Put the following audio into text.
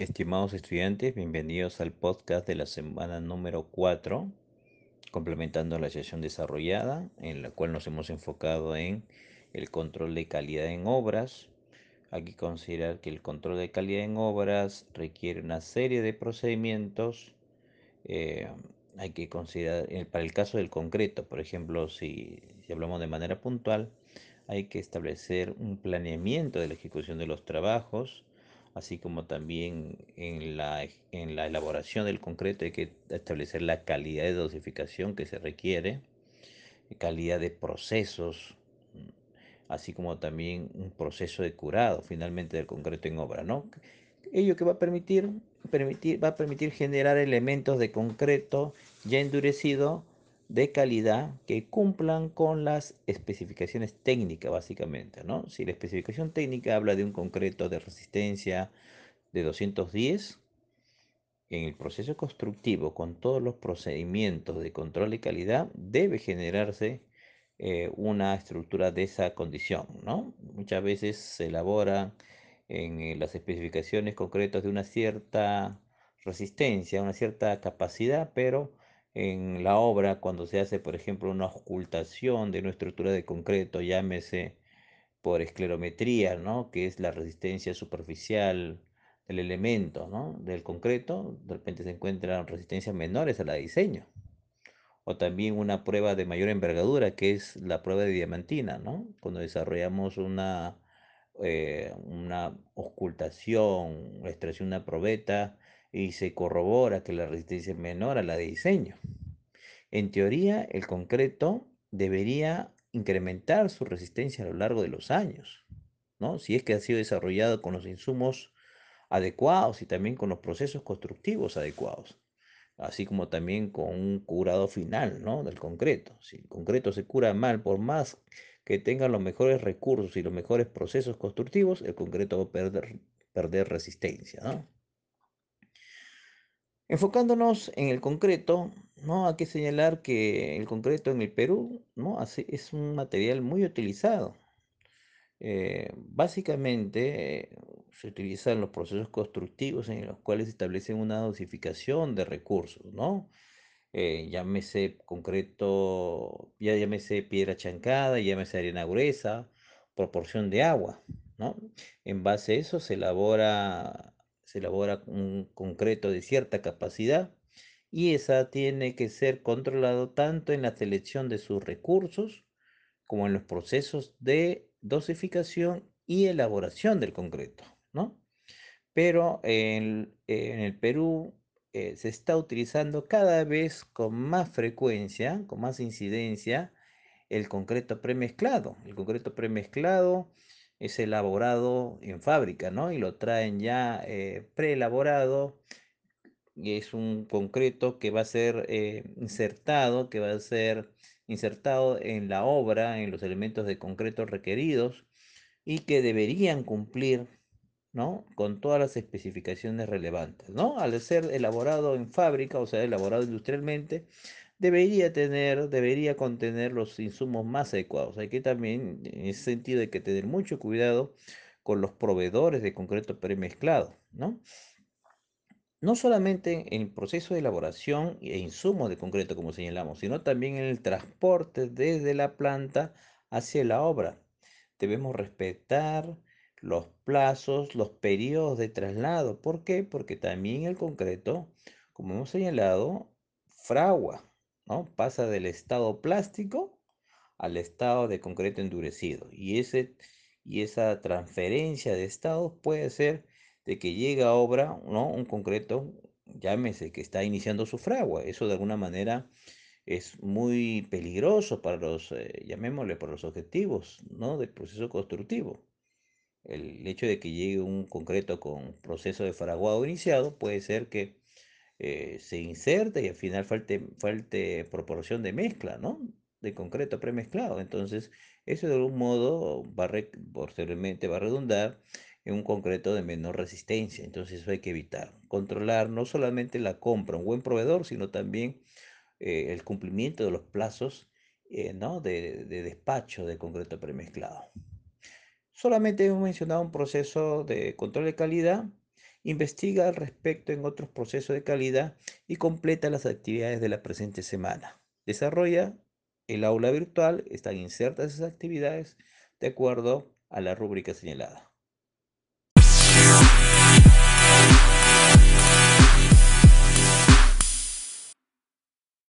Estimados estudiantes, bienvenidos al podcast de la semana número 4, complementando la sesión desarrollada, en la cual nos hemos enfocado en el control de calidad en obras. Aquí considerar que el control de calidad en obras requiere una serie de procedimientos. Eh, hay que considerar, eh, para el caso del concreto, por ejemplo, si, si hablamos de manera puntual, hay que establecer un planeamiento de la ejecución de los trabajos, así como también en la, en la elaboración del concreto hay que establecer la calidad de dosificación que se requiere, calidad de procesos, así como también un proceso de curado finalmente del concreto en obra, ¿no? Ello que va a permitir, permitir, va a permitir generar elementos de concreto ya endurecido de calidad que cumplan con las especificaciones técnicas básicamente, ¿no? Si la especificación técnica habla de un concreto de resistencia de 210, en el proceso constructivo, con todos los procedimientos de control de calidad, debe generarse eh, una estructura de esa condición, ¿no? Muchas veces se elabora en eh, las especificaciones concretas de una cierta resistencia, una cierta capacidad, pero en la obra, cuando se hace, por ejemplo, una ocultación de una estructura de concreto, llámese por esclerometría, ¿no? que es la resistencia superficial del elemento, ¿no? del concreto, de repente se encuentran resistencias menores a la diseño. O también una prueba de mayor envergadura, que es la prueba de diamantina, ¿no? Cuando desarrollamos una, eh, una ocultación, extracción de una probeta y se corrobora que la resistencia es menor a la de diseño. En teoría, el concreto debería incrementar su resistencia a lo largo de los años, ¿no? Si es que ha sido desarrollado con los insumos adecuados y también con los procesos constructivos adecuados, así como también con un curado final, ¿no? Del concreto. Si el concreto se cura mal, por más que tenga los mejores recursos y los mejores procesos constructivos, el concreto va a perder, resistencia. Enfocándonos en el concreto, ¿no? Hay que señalar que el concreto en el Perú, ¿no? es un material muy utilizado. Eh, básicamente se utilizan los procesos constructivos en los cuales se establece una dosificación de recursos, ¿no? Eh, llámese concreto, ya llámese piedra chancada, llámese arena gruesa, proporción de agua, ¿no? En base a eso se elabora se elabora un concreto de cierta capacidad y esa tiene que ser controlado tanto en la selección de sus recursos como en los procesos de dosificación y elaboración del concreto, ¿no? Pero en, el Perú eh, se está utilizando cada vez con más frecuencia, con más incidencia, el concreto premezclado. El concreto premezclado es elaborado en fábrica, ¿no? Y lo traen ya eh, preelaborado. Es un concreto que va a ser eh, insertado, que va a ser insertado en la obra, en los elementos de concreto requeridos y que deberían cumplir, ¿no? Con todas las especificaciones relevantes, ¿no? Al ser elaborado en fábrica, o sea, elaborado industrialmente, debería tener, debería contener los insumos más adecuados. Hay que también, en ese sentido, hay que tener mucho cuidado con los proveedores de concreto premezclado, ¿no? No solamente en el proceso de elaboración e insumos de concreto, como señalamos, sino también en el transporte desde la planta hacia la obra. Debemos respetar los plazos, los periodos de traslado. ¿Por qué? Porque también el concreto, como hemos señalado, fragua, Pasa del estado plástico al estado de concreto endurecido. Y, ese, y esa transferencia de estados puede ser de que llega a obra, ¿no? Un concreto, llámese, que está iniciando su fragua. Eso de alguna manera es muy peligroso para los, eh, llamémosle, para los objetivos, ¿no? Del proceso constructivo. El hecho de que llegue un concreto con proceso de fraguado iniciado puede ser que eh, se inserta y al final falte, proporción de mezcla, ¿no? De concreto premezclado. Entonces, eso de algún modo va posteriormente va a redundar en un concreto de menor resistencia. Entonces, eso hay que evitar. Controlar no solamente la compra, un buen proveedor, sino también eh, el cumplimiento de los plazos eh, ¿no? de despacho de concreto premezclado. Solamente hemos mencionado un proceso de control de calidad Investiga al respecto en otros procesos de calidad y completa las actividades de la presente semana. Desarrolla el aula virtual, están insertas esas actividades de acuerdo a la rúbrica señalada.